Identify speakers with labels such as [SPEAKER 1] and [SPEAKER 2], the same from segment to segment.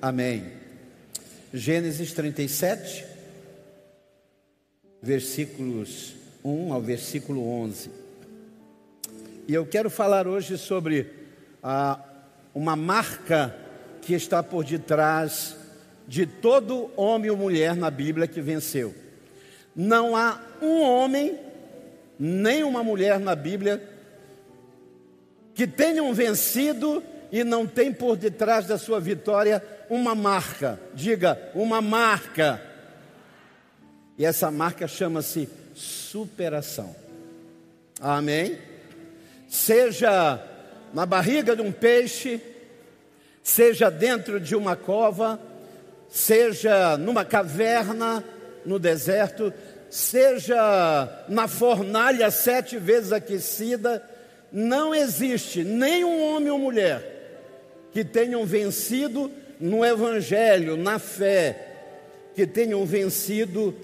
[SPEAKER 1] Amém. Gênesis 37, versículos 1 ao versículo 11. E eu quero falar hoje sobre ah, uma marca que está por detrás de todo homem ou mulher na Bíblia que venceu. Não há um homem, nem uma mulher na Bíblia que tenham vencido e não tem por detrás da sua vitória uma marca. Diga, uma marca. E essa marca chama-se superação. Amém? Seja na barriga de um peixe, seja dentro de uma cova, seja numa caverna no deserto, seja na fornalha sete vezes aquecida, não existe nenhum homem ou mulher que tenham vencido no Evangelho, na fé, que tenham vencido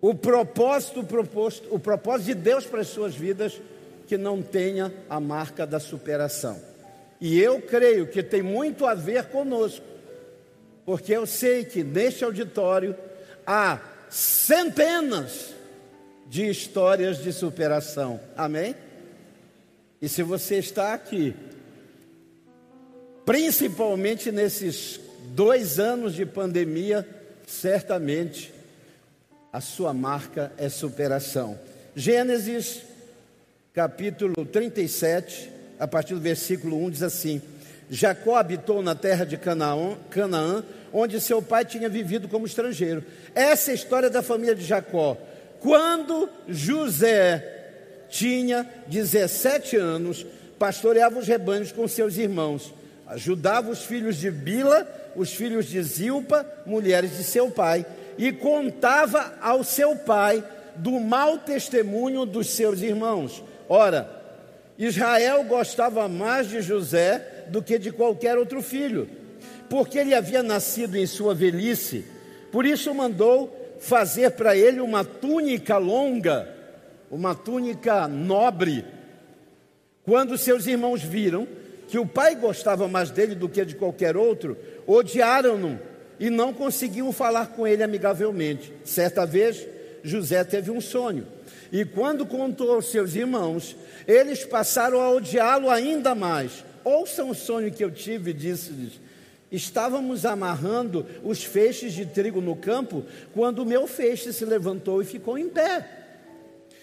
[SPEAKER 1] o propósito proposto, o propósito de Deus para as suas vidas, que não tenha a marca da superação. E eu creio que tem muito a ver conosco, porque eu sei que neste auditório há centenas de histórias de superação. Amém? E se você está aqui principalmente nesses dois anos de pandemia, certamente a sua marca é superação. Gênesis capítulo 37, a partir do versículo 1 diz assim: Jacó habitou na terra de Canaã, Canaã, onde seu pai tinha vivido como estrangeiro. Essa é a história da família de Jacó. Quando José tinha 17 anos, pastoreava os rebanhos com seus irmãos ajudava os filhos de Bila, os filhos de Zilpa, mulheres de seu pai, e contava ao seu pai do mau testemunho dos seus irmãos. Ora, Israel gostava mais de José do que de qualquer outro filho, porque ele havia nascido em sua velhice. Por isso mandou fazer para ele uma túnica longa, uma túnica nobre. Quando seus irmãos viram que o pai gostava mais dele do que de qualquer outro, odiaram-no e não conseguiam falar com ele amigavelmente. Certa vez, José teve um sonho. E quando contou aos seus irmãos, eles passaram a odiá-lo ainda mais. Ouçam o sonho que eu tive, disse-lhes. Estávamos amarrando os feixes de trigo no campo, quando o meu feixe se levantou e ficou em pé.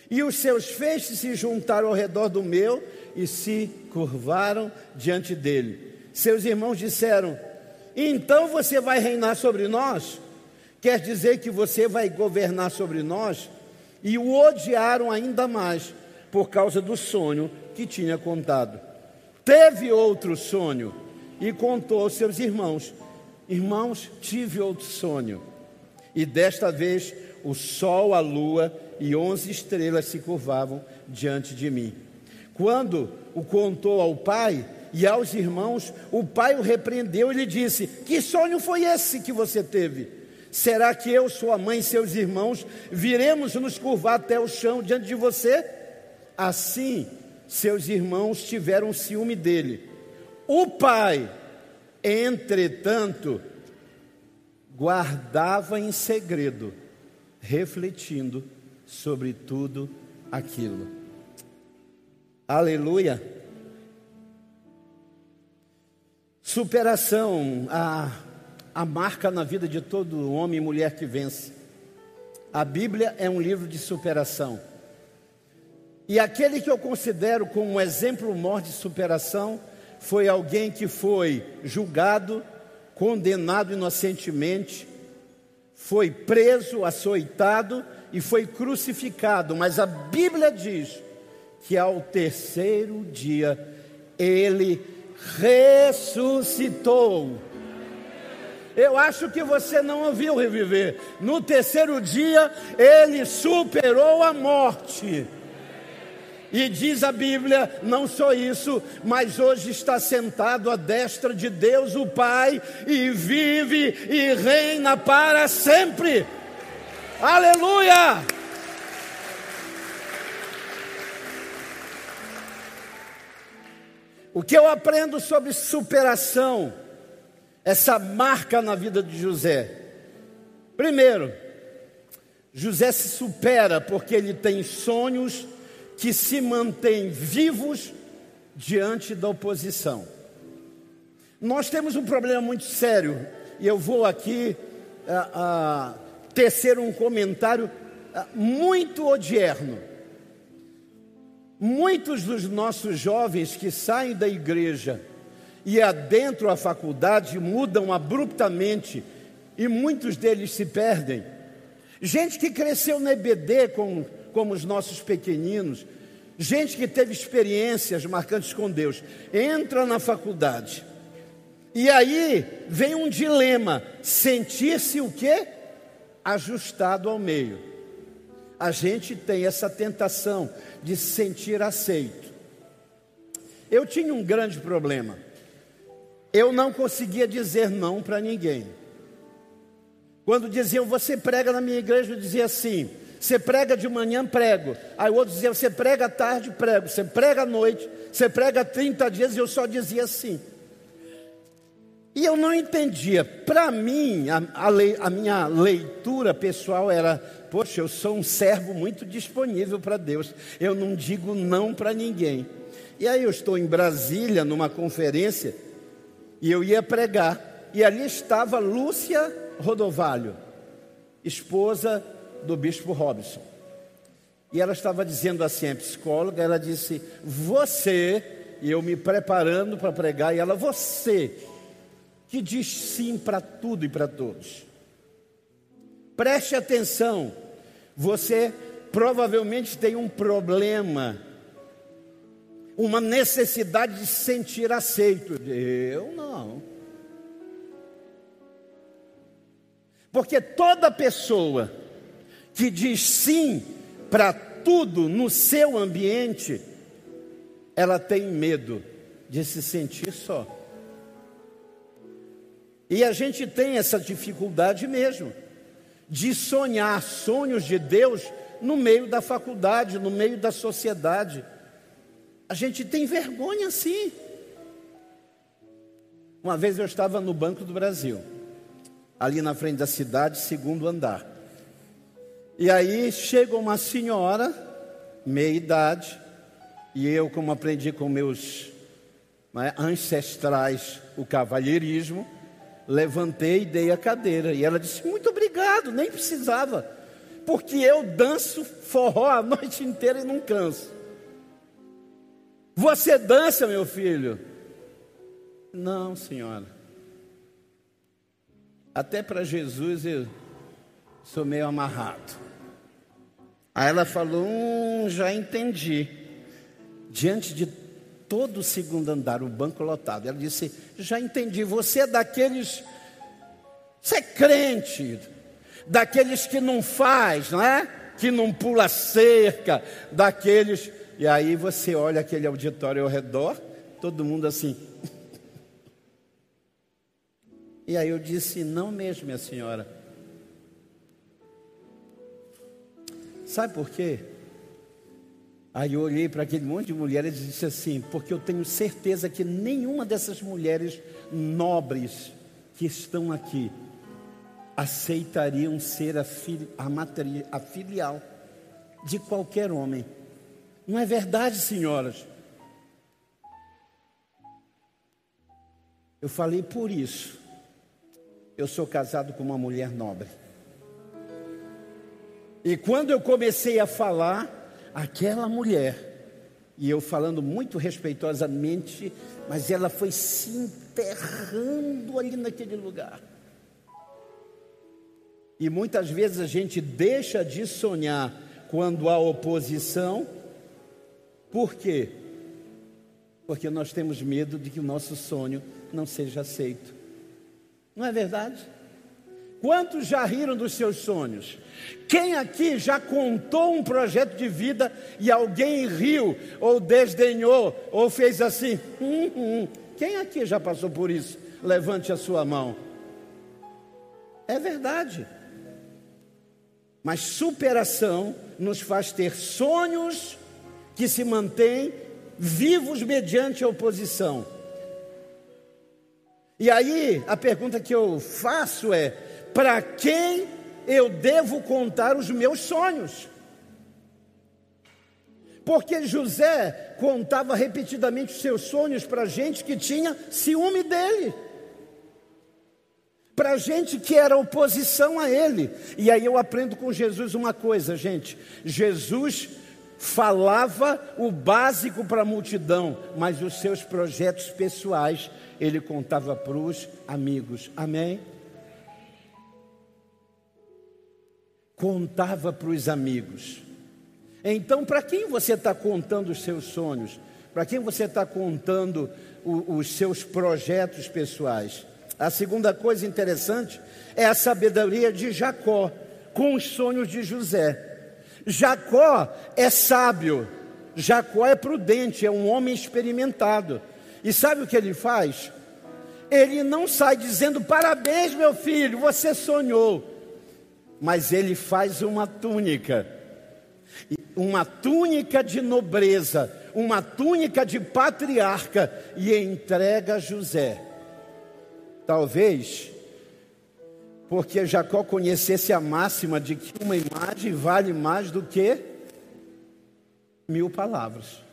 [SPEAKER 1] E os seus feixes se juntaram ao redor do meu e se curvaram diante dele. Seus irmãos disseram: Então você vai reinar sobre nós? Quer dizer que você vai governar sobre nós? E o odiaram ainda mais por causa do sonho que tinha contado. Teve outro sonho e contou aos seus irmãos: Irmãos, tive outro sonho. E desta vez o sol, a lua e onze estrelas se curvavam diante de mim. Quando o contou ao pai e aos irmãos, o pai o repreendeu e lhe disse: Que sonho foi esse que você teve? Será que eu, sua mãe e seus irmãos viremos nos curvar até o chão diante de você? Assim, seus irmãos tiveram ciúme dele. O pai, entretanto, guardava em segredo, refletindo sobre tudo aquilo. Aleluia. Superação, a, a marca na vida de todo homem e mulher que vence. A Bíblia é um livro de superação. E aquele que eu considero como um exemplo maior de superação foi alguém que foi julgado, condenado inocentemente, foi preso, açoitado e foi crucificado. Mas a Bíblia diz que ao terceiro dia ele ressuscitou. Eu acho que você não ouviu reviver. No terceiro dia ele superou a morte. E diz a Bíblia, não só isso, mas hoje está sentado à destra de Deus o Pai e vive e reina para sempre. Aleluia! O que eu aprendo sobre superação essa marca na vida de José? Primeiro, José se supera porque ele tem sonhos que se mantêm vivos diante da oposição. Nós temos um problema muito sério, e eu vou aqui uh, uh, tecer um comentário uh, muito odierno. Muitos dos nossos jovens que saem da igreja e adentram a faculdade mudam abruptamente e muitos deles se perdem. Gente que cresceu na EBD com, como os nossos pequeninos, gente que teve experiências marcantes com Deus, entra na faculdade. E aí vem um dilema: sentir-se o quê? Ajustado ao meio. A gente tem essa tentação de se sentir aceito. Eu tinha um grande problema. Eu não conseguia dizer não para ninguém. Quando diziam, você prega na minha igreja, eu dizia assim: você prega de manhã, prego. Aí o outro dizia, você prega à tarde, prego. Você prega à noite, você prega 30 dias, e eu só dizia assim. E eu não entendia. Para mim, a, a, lei, a, minha leitura pessoal era: poxa, eu sou um servo muito disponível para Deus. Eu não digo não para ninguém. E aí eu estou em Brasília, numa conferência, e eu ia pregar. E ali estava Lúcia Rodovalho, esposa do bispo Robson. E ela estava dizendo assim, a psicóloga, ela disse: Você, e eu me preparando para pregar, e ela, você, que diz sim para tudo e para todos. Preste atenção, você provavelmente tem um problema, uma necessidade de se sentir aceito. Eu não. Porque toda pessoa que diz sim para tudo no seu ambiente, ela tem medo de se sentir só. E a gente tem essa dificuldade mesmo, de sonhar sonhos de Deus no meio da faculdade, no meio da sociedade. A gente tem vergonha sim. Uma vez eu estava no Banco do Brasil ali na frente da cidade, segundo andar. E aí chega uma senhora, meia idade, e eu, como aprendi com meus né, ancestrais o cavalheirismo, levantei e dei a cadeira. E ela disse: Muito obrigado, nem precisava, porque eu danço forró a noite inteira e não canso. Você dança, meu filho? Não, senhora. Até para Jesus eu sou meio amarrado. Aí ela falou: hum, já entendi. Diante de todo o segundo andar, o banco lotado, ela disse: já entendi. Você é daqueles. Você é crente, daqueles que não faz, não é? Que não pula cerca, daqueles. E aí você olha aquele auditório ao redor, todo mundo assim, e aí eu disse: Não mesmo, minha senhora. Sabe por quê? Aí eu olhei para aquele monte de mulheres e disse assim: Porque eu tenho certeza que nenhuma dessas mulheres nobres que estão aqui aceitariam ser a, a, materi, a filial de qualquer homem. Não é verdade, senhoras? Eu falei por isso eu sou casado com uma mulher nobre. E quando eu comecei a falar, aquela mulher, e eu falando muito respeitosamente, mas ela foi se enterrando ali naquele lugar. E muitas vezes a gente deixa de sonhar quando há oposição, por quê? Porque nós temos medo de que o nosso sonho não seja aceito. Não é verdade? Quantos já riram dos seus sonhos? Quem aqui já contou um projeto de vida e alguém riu, ou desdenhou, ou fez assim? Hum, hum. Quem aqui já passou por isso? Levante a sua mão. É verdade. Mas superação nos faz ter sonhos que se mantêm vivos mediante a oposição. E aí, a pergunta que eu faço é: para quem eu devo contar os meus sonhos? Porque José contava repetidamente os seus sonhos para gente que tinha ciúme dele, para gente que era oposição a ele. E aí eu aprendo com Jesus uma coisa, gente: Jesus falava o básico para a multidão, mas os seus projetos pessoais ele contava para os amigos. Amém? Contava para os amigos. Então, para quem você está contando os seus sonhos? Para quem você está contando o, os seus projetos pessoais? A segunda coisa interessante é a sabedoria de Jacó com os sonhos de José. Jacó é sábio, Jacó é prudente, é um homem experimentado. E sabe o que ele faz? Ele não sai dizendo parabéns, meu filho, você sonhou. Mas ele faz uma túnica, uma túnica de nobreza, uma túnica de patriarca e entrega a José. Talvez porque Jacó conhecesse a máxima de que uma imagem vale mais do que mil palavras.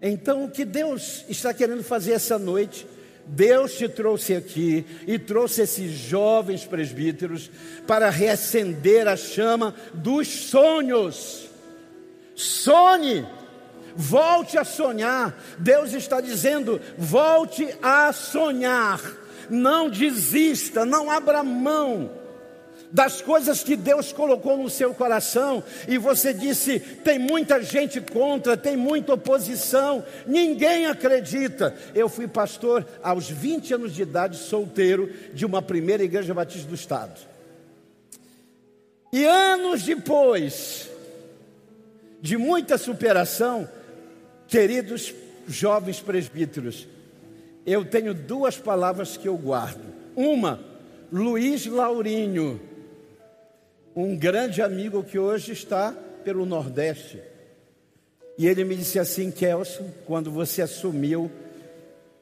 [SPEAKER 1] Então, o que Deus está querendo fazer essa noite? Deus te trouxe aqui e trouxe esses jovens presbíteros para reacender a chama dos sonhos. Sonhe, volte a sonhar. Deus está dizendo: volte a sonhar. Não desista, não abra mão das coisas que Deus colocou no seu coração, e você disse: tem muita gente contra, tem muita oposição, ninguém acredita. Eu fui pastor aos 20 anos de idade, solteiro, de uma primeira igreja batista do Estado. E anos depois de muita superação, queridos jovens presbíteros, eu tenho duas palavras que eu guardo. Uma, Luiz Laurinho um grande amigo que hoje está pelo Nordeste. E ele me disse assim: Kelson, quando você assumiu,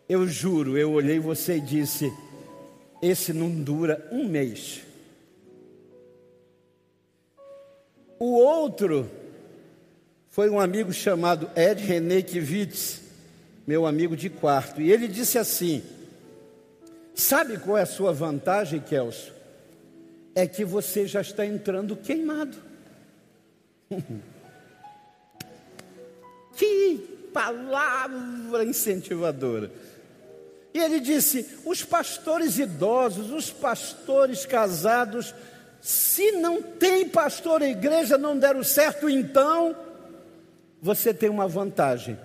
[SPEAKER 1] eu juro, eu olhei você e disse: esse não dura um mês. O outro foi um amigo chamado Ed René Kivitz, meu amigo de quarto, e ele disse assim: Sabe qual é a sua vantagem, Kelso? É que você já está entrando queimado. que palavra incentivadora. E ele disse: os pastores idosos, os pastores casados, se não tem pastor a igreja não deram certo, então você tem uma vantagem.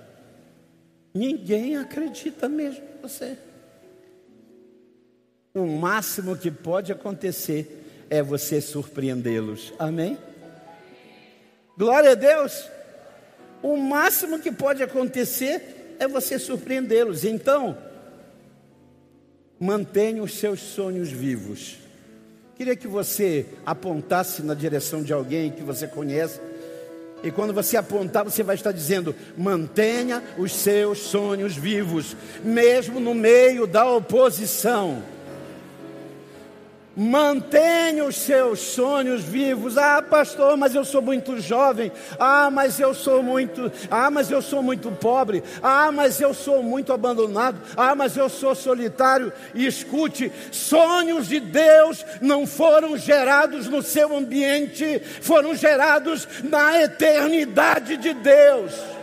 [SPEAKER 1] Ninguém acredita mesmo em você. O máximo que pode acontecer é você surpreendê-los. Amém? Glória a Deus. O máximo que pode acontecer é você surpreendê-los. Então, mantenha os seus sonhos vivos. Queria que você apontasse na direção de alguém que você conhece. E quando você apontar, você vai estar dizendo: mantenha os seus sonhos vivos, mesmo no meio da oposição. Mantenha os seus sonhos vivos. Ah, pastor, mas eu sou muito jovem. Ah, mas eu sou muito. Ah, mas eu sou muito pobre. Ah, mas eu sou muito abandonado. Ah, mas eu sou solitário. E escute: sonhos de Deus não foram gerados no seu ambiente, foram gerados na eternidade de Deus.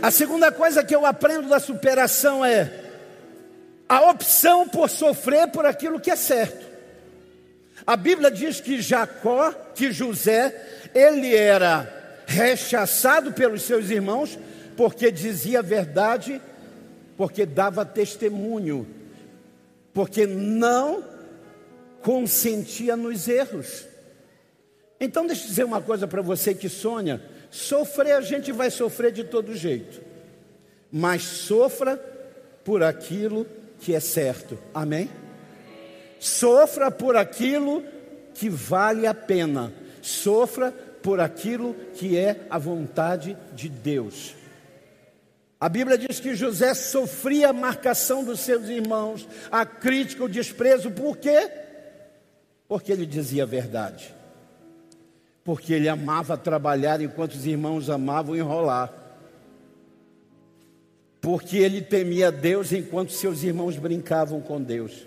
[SPEAKER 1] A segunda coisa que eu aprendo da superação é a opção por sofrer por aquilo que é certo. A Bíblia diz que Jacó, que José, ele era rechaçado pelos seus irmãos porque dizia a verdade, porque dava testemunho, porque não consentia nos erros. Então, deixa eu dizer uma coisa para você que sonha Sofrer a gente vai sofrer de todo jeito, mas sofra por aquilo que é certo, amém? Sofra por aquilo que vale a pena. Sofra por aquilo que é a vontade de Deus. A Bíblia diz que José sofria a marcação dos seus irmãos, a crítica, o desprezo, por quê? Porque ele dizia a verdade. Porque ele amava trabalhar enquanto os irmãos amavam enrolar. Porque ele temia Deus enquanto seus irmãos brincavam com Deus.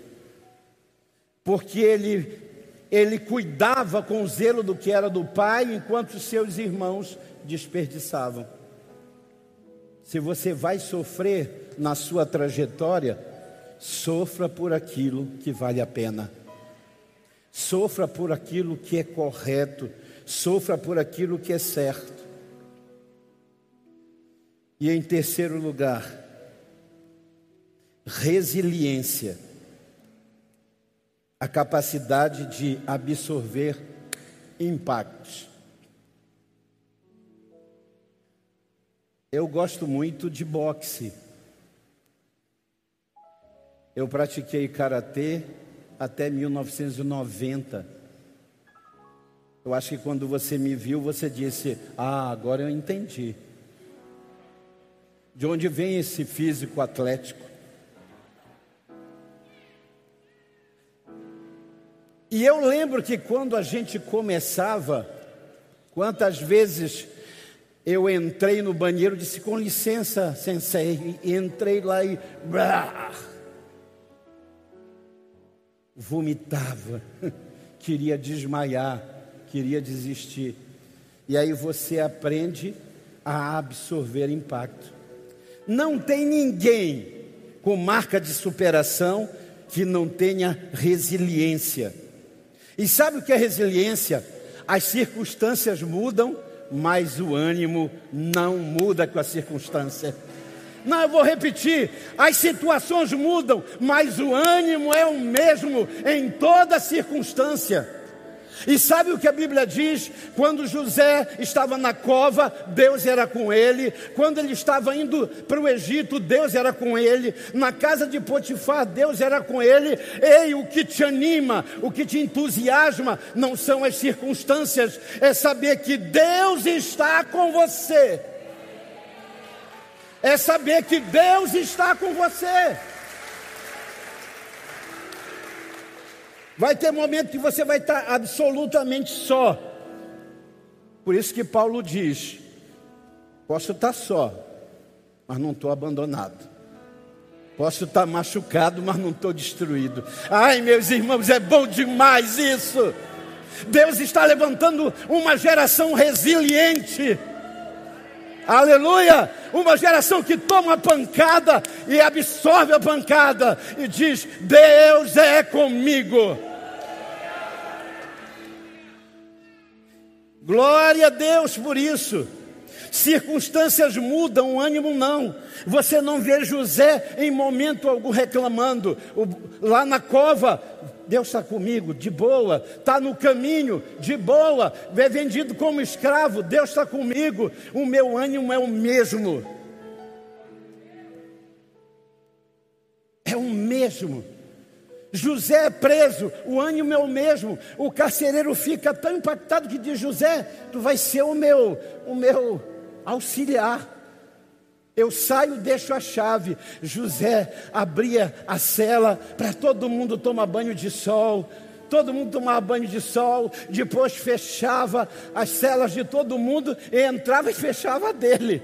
[SPEAKER 1] Porque ele, ele cuidava com zelo do que era do pai enquanto seus irmãos desperdiçavam. Se você vai sofrer na sua trajetória, sofra por aquilo que vale a pena. Sofra por aquilo que é correto, sofra por aquilo que é certo. E em terceiro lugar, resiliência a capacidade de absorver impactos. Eu gosto muito de boxe. Eu pratiquei karatê até 1990. Eu acho que quando você me viu, você disse: Ah, agora eu entendi. De onde vem esse físico atlético? E eu lembro que quando a gente começava, quantas vezes eu entrei no banheiro e disse: Com licença, sensei. E entrei lá e. vomitava, queria desmaiar, queria desistir. E aí você aprende a absorver impacto. Não tem ninguém com marca de superação que não tenha resiliência. E sabe o que é resiliência? As circunstâncias mudam mas o ânimo não muda com a circunstância. Não, eu vou repetir: as situações mudam, mas o ânimo é o mesmo em toda circunstância. E sabe o que a Bíblia diz? Quando José estava na cova, Deus era com ele. Quando ele estava indo para o Egito, Deus era com ele. Na casa de Potifar, Deus era com ele. Ei, o que te anima, o que te entusiasma, não são as circunstâncias, é saber que Deus está com você. É saber que Deus está com você. Vai ter momento que você vai estar absolutamente só. Por isso que Paulo diz: posso estar só, mas não estou abandonado. Posso estar machucado, mas não estou destruído. Ai, meus irmãos, é bom demais isso. Deus está levantando uma geração resiliente. Aleluia! Uma geração que toma a pancada e absorve a pancada e diz: Deus é comigo. Glória a Deus por isso. Circunstâncias mudam, o ânimo não. Você não vê José em momento algum reclamando. Lá na cova, Deus está comigo, de boa. Está no caminho, de boa. É vendido como escravo, Deus está comigo. O meu ânimo é o mesmo. É o mesmo. José é preso, o ânimo é o mesmo. O carcereiro fica tão impactado que diz: José, tu vai ser o meu, o meu auxiliar. Eu saio, deixo a chave. José abria a cela para todo mundo tomar banho de sol. Todo mundo tomava banho de sol, depois fechava as celas de todo mundo e entrava e fechava dele.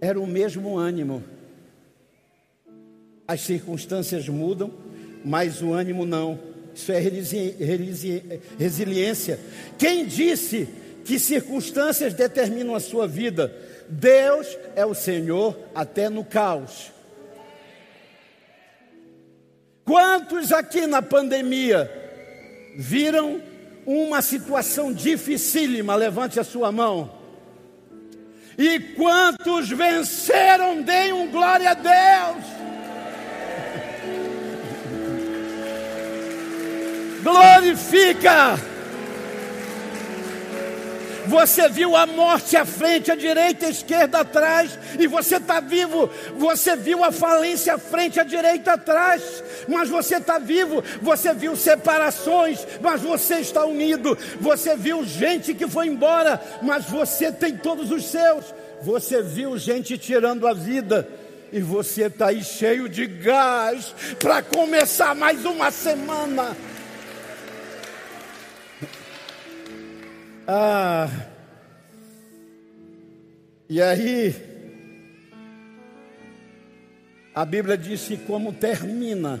[SPEAKER 1] Era o mesmo ânimo. As circunstâncias mudam, mas o ânimo não. Isso é resiliência. Quem disse que circunstâncias determinam a sua vida? Deus é o Senhor até no caos. Quantos aqui na pandemia viram uma situação dificílima? Levante a sua mão. E quantos venceram? Deem um glória a Deus. glorifica. Você viu a morte à frente, à direita, à esquerda, atrás, e você está vivo. Você viu a falência à frente, à direita, atrás, mas você está vivo. Você viu separações, mas você está unido. Você viu gente que foi embora, mas você tem todos os seus. Você viu gente tirando a vida, e você está aí cheio de gás para começar mais uma semana. Ah, e aí, a Bíblia disse como termina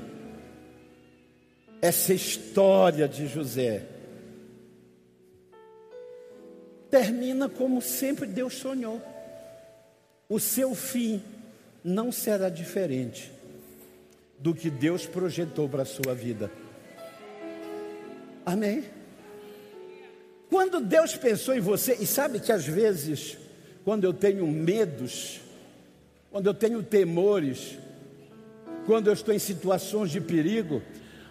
[SPEAKER 1] essa história de José. Termina como sempre Deus sonhou. O seu fim não será diferente do que Deus projetou para a sua vida. Amém? Quando Deus pensou em você, e sabe que às vezes, quando eu tenho medos, quando eu tenho temores, quando eu estou em situações de perigo,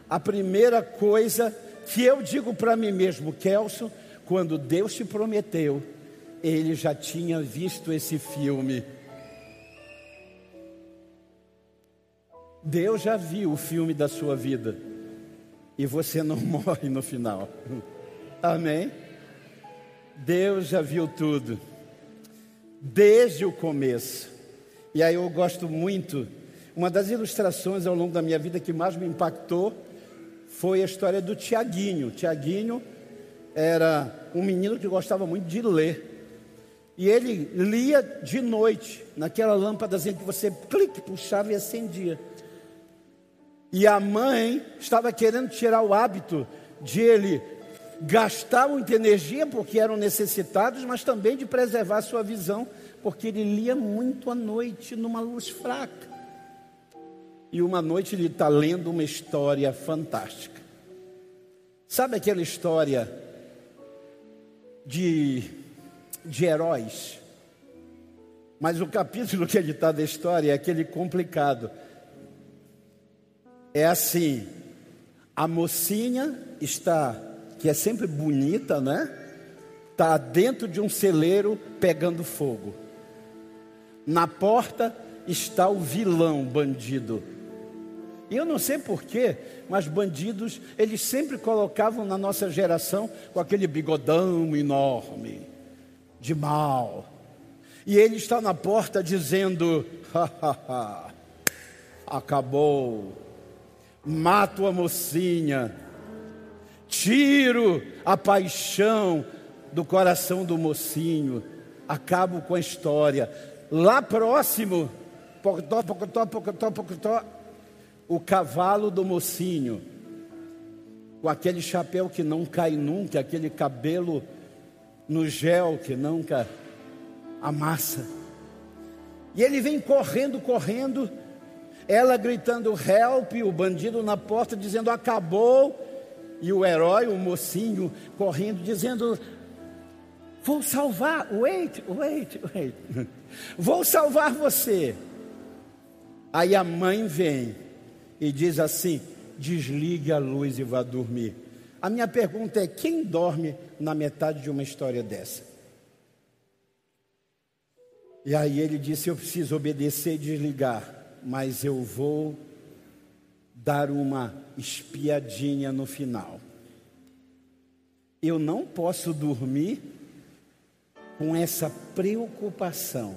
[SPEAKER 1] a primeira coisa que eu digo para mim mesmo, Kelson, quando Deus te prometeu, ele já tinha visto esse filme. Deus já viu o filme da sua vida e você não morre no final. Amém? Deus já viu tudo, desde o começo. E aí eu gosto muito, uma das ilustrações ao longo da minha vida que mais me impactou foi a história do Tiaguinho. Tiaguinho era um menino que gostava muito de ler. E ele lia de noite, naquela lâmpadazinha que você clique, puxava e acendia. E a mãe estava querendo tirar o hábito de ele gastar muita energia porque eram necessitados, mas também de preservar sua visão, porque ele lia muito à noite numa luz fraca. E uma noite ele está lendo uma história fantástica. Sabe aquela história de, de heróis? Mas o capítulo que ele está da história é aquele complicado. É assim: a mocinha está que é sempre bonita, né? Está dentro de um celeiro pegando fogo. Na porta está o vilão bandido. E eu não sei porquê, mas bandidos, eles sempre colocavam na nossa geração com aquele bigodão enorme, de mal. E ele está na porta dizendo: ha, ha, ha, acabou, mato a mocinha tiro a paixão do coração do mocinho, acabo com a história. Lá próximo, pocotó, pocotó, pocotó, pocotó, o cavalo do mocinho, com aquele chapéu que não cai nunca, aquele cabelo no gel que nunca amassa. E ele vem correndo, correndo, ela gritando help, o bandido na porta dizendo acabou e o herói, o mocinho, correndo, dizendo: Vou salvar, wait, wait, wait, vou salvar você. Aí a mãe vem e diz assim: desligue a luz e vá dormir. A minha pergunta é: quem dorme na metade de uma história dessa? E aí ele disse: Eu preciso obedecer e desligar, mas eu vou dar uma espiadinha no final. Eu não posso dormir com essa preocupação.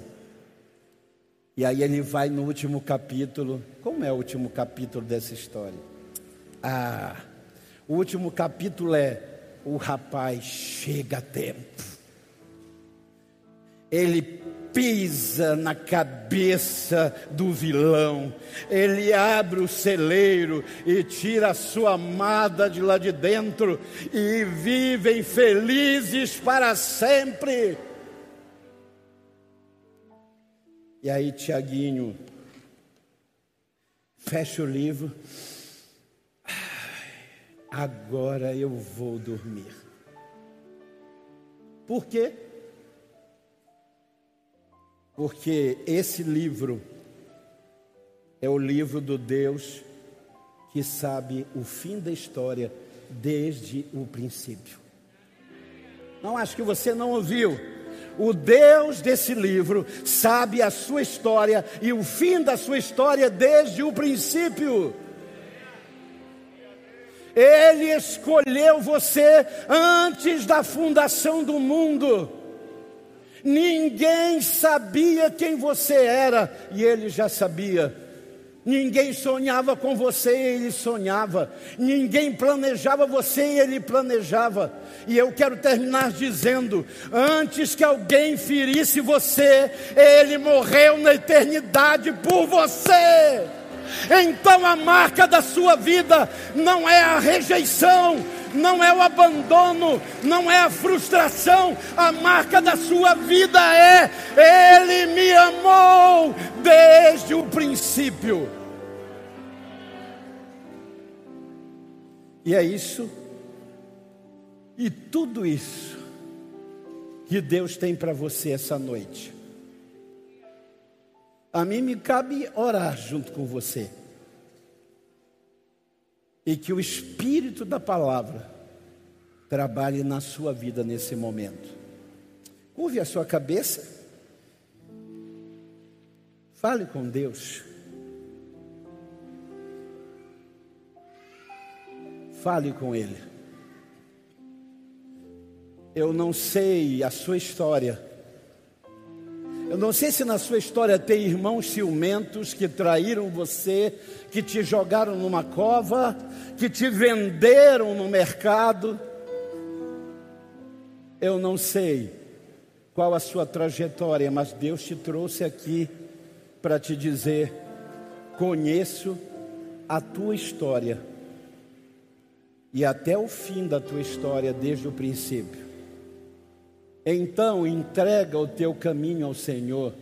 [SPEAKER 1] E aí ele vai no último capítulo. Como é o último capítulo dessa história? Ah, o último capítulo é: o rapaz chega a tempo. Ele pisa na cabeça do vilão, ele abre o celeiro e tira a sua amada de lá de dentro e vivem felizes para sempre. E aí, Tiaguinho, fecha o livro. Agora eu vou dormir. Por quê? Porque esse livro é o livro do Deus que sabe o fim da história desde o princípio. Não acho que você não ouviu. O Deus desse livro sabe a sua história e o fim da sua história desde o princípio. Ele escolheu você antes da fundação do mundo. Ninguém sabia quem você era e ele já sabia. Ninguém sonhava com você e ele sonhava. Ninguém planejava você e ele planejava. E eu quero terminar dizendo: antes que alguém ferisse você, ele morreu na eternidade por você. Então a marca da sua vida não é a rejeição, não é o abandono, não é a frustração, a marca da sua vida é: Ele me amou desde o princípio. E é isso, e tudo isso, que Deus tem para você essa noite. A mim me cabe orar junto com você e que o Espírito da palavra trabalhe na sua vida nesse momento. Curve a sua cabeça, fale com Deus. Fale com Ele. Eu não sei a sua história. Eu não sei se na sua história tem irmãos ciumentos que traíram você, que te jogaram numa cova, que te venderam no mercado. Eu não sei qual a sua trajetória, mas Deus te trouxe aqui para te dizer: conheço a tua história e até o fim da tua história desde o princípio. Então entrega o teu caminho ao Senhor,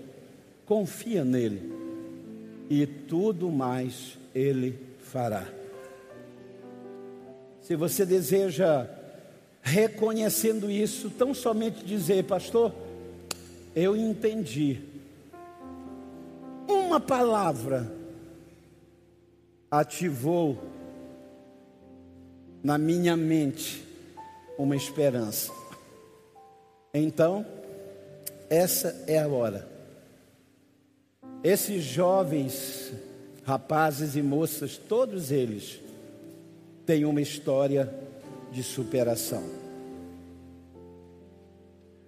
[SPEAKER 1] confia nele e tudo mais ele fará. Se você deseja, reconhecendo isso, tão somente dizer, pastor, eu entendi. Uma palavra ativou na minha mente uma esperança. Então, essa é a hora. Esses jovens, rapazes e moças, todos eles têm uma história de superação.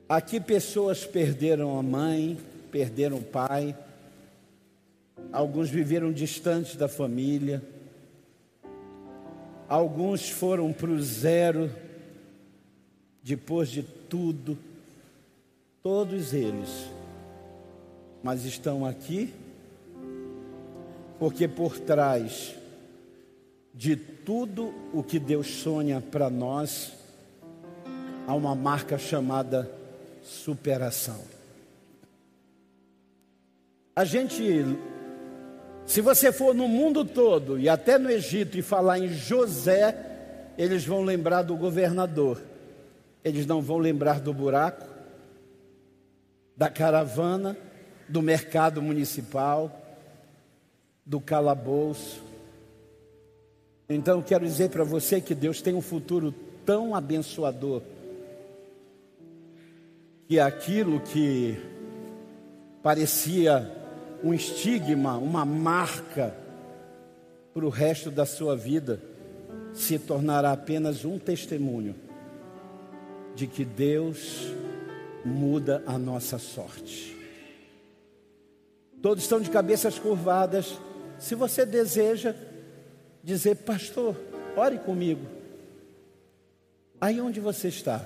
[SPEAKER 1] Aqui pessoas perderam a mãe, perderam o pai, alguns viveram distantes da família, alguns foram para o zero depois de tudo todos eles, mas estão aqui porque por trás de tudo o que Deus sonha para nós, há uma marca chamada superação. A gente, se você for no mundo todo e até no Egito e falar em José, eles vão lembrar do governador, eles não vão lembrar do buraco, da caravana, do mercado municipal, do calabouço. Então quero dizer para você que Deus tem um futuro tão abençoador que aquilo que parecia um estigma, uma marca para o resto da sua vida, se tornará apenas um testemunho de que Deus muda a nossa sorte. Todos estão de cabeças curvadas. Se você deseja dizer, pastor, ore comigo. Aí onde você está?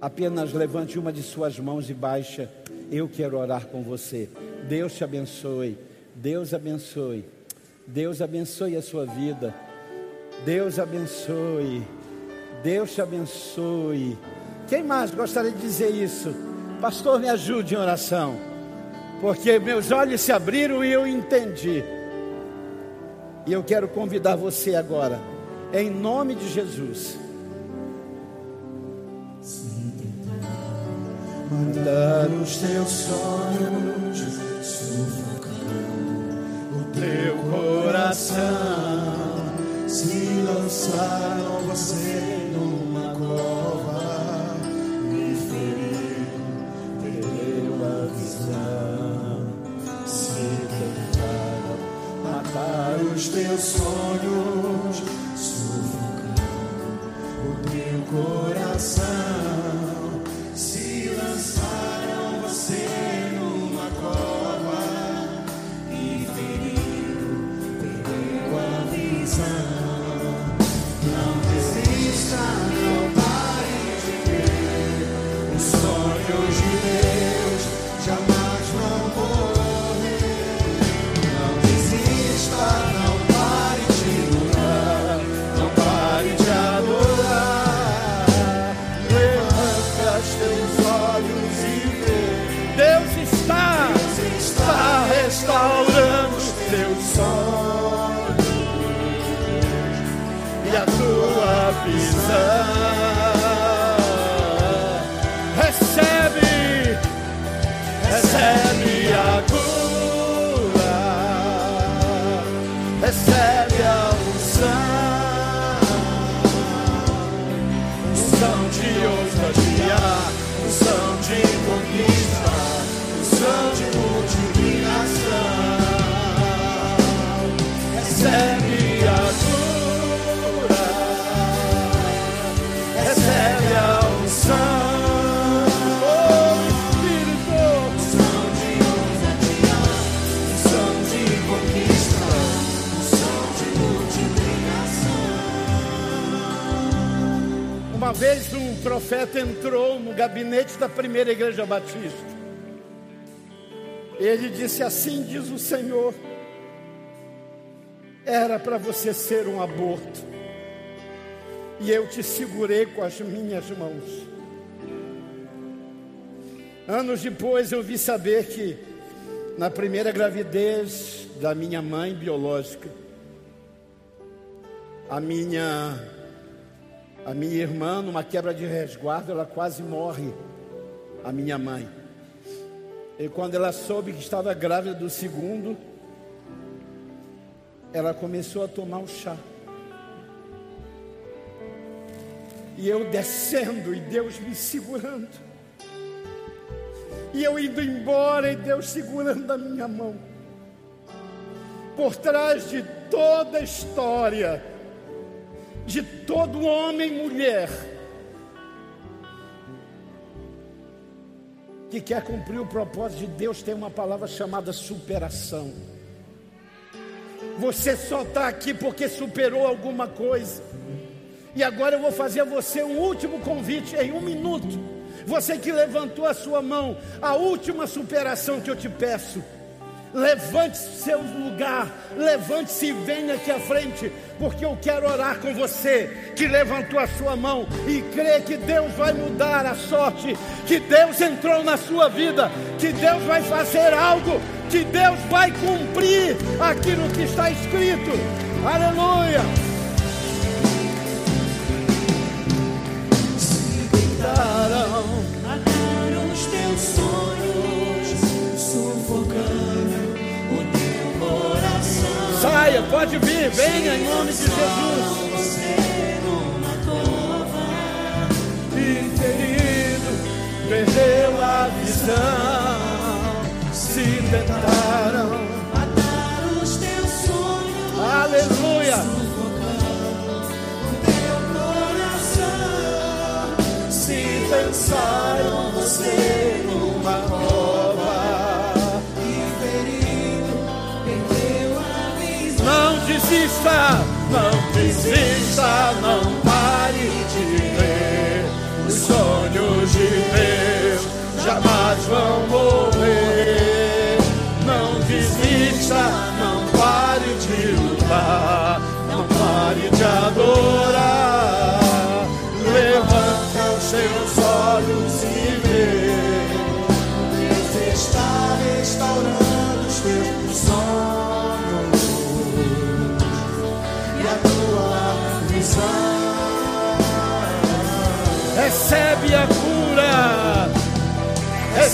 [SPEAKER 1] Apenas levante uma de suas mãos e baixa. Eu quero orar com você. Deus te abençoe. Deus abençoe. Deus abençoe a sua vida. Deus abençoe. Deus te abençoe. Quem mais gostaria de dizer isso? Pastor, me ajude em oração, porque meus olhos se abriram e eu entendi. E eu quero convidar você agora, em nome de Jesus.
[SPEAKER 2] Mandar os teus sonhos sufocando o teu coração, os teus visão.
[SPEAKER 1] Profeta entrou no gabinete da primeira igreja batista. Ele disse assim: diz o Senhor, era para você ser um aborto, e eu te segurei com as minhas mãos. Anos depois eu vi saber que na primeira gravidez da minha mãe biológica, a minha a minha irmã, numa quebra de resguardo, ela quase morre, a minha mãe. E quando ela soube que estava grávida do segundo, ela começou a tomar o chá. E eu descendo e Deus me segurando. E eu indo embora e Deus segurando a minha mão. Por trás de toda a história, de todo homem e mulher que quer cumprir o propósito de Deus, tem uma palavra chamada superação. Você só está aqui porque superou alguma coisa. E agora eu vou fazer a você um último convite em um minuto. Você que levantou a sua mão, a última superação que eu te peço. Levante-se seu lugar, levante-se e venha aqui à frente, porque eu quero orar com você que levantou a sua mão e crê que Deus vai mudar a sorte, que Deus entrou na sua vida, que Deus vai fazer algo, que Deus vai cumprir aquilo que está escrito. Aleluia!
[SPEAKER 2] Ataram os teus sonhos,
[SPEAKER 1] pode vir, venha em nome de Jesus.
[SPEAKER 2] Você numa cova
[SPEAKER 1] E ferido, perdeu a visão. Se tentaram,
[SPEAKER 2] mataram os teus sonhos,
[SPEAKER 1] aleluia.
[SPEAKER 2] sufocando o teu coração. Se pensaram você numa cova
[SPEAKER 1] desista, não desista, não pare de ver. Os sonhos de Deus jamais vão morrer. Não desista, não pare de lutar, não pare de adorar. Levanta os seus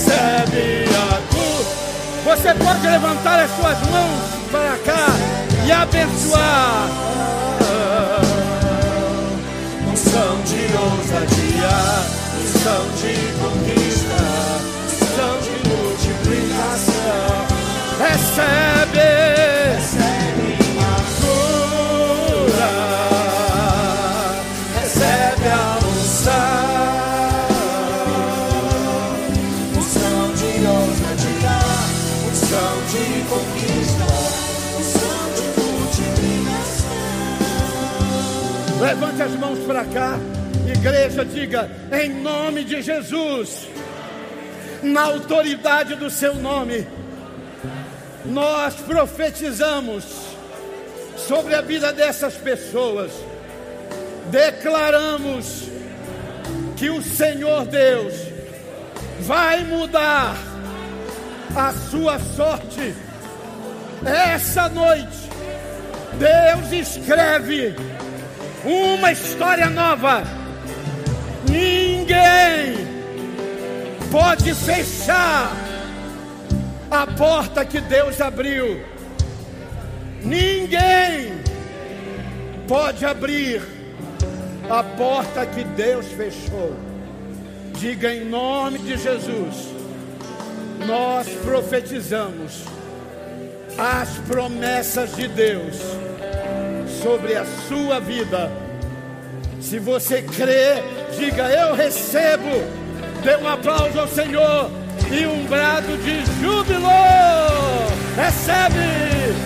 [SPEAKER 1] Recebe a cura. Você pode levantar as suas mãos para cá e abençoar.
[SPEAKER 2] Unção de ousadia, unção de conquista, unção de multiplicação.
[SPEAKER 1] Recebe. Levante as mãos para cá. Igreja, diga em nome de Jesus, na autoridade do seu nome, nós profetizamos sobre a vida dessas pessoas, declaramos que o Senhor Deus vai mudar a sua sorte. Essa noite, Deus escreve uma história nova. Ninguém pode fechar a porta que Deus abriu. Ninguém pode abrir a porta que Deus fechou. Diga em nome de Jesus, nós profetizamos as promessas de Deus sobre a sua vida. Se você crê, diga eu recebo. Dê um aplauso ao Senhor e um brado de júbilo. Recebe!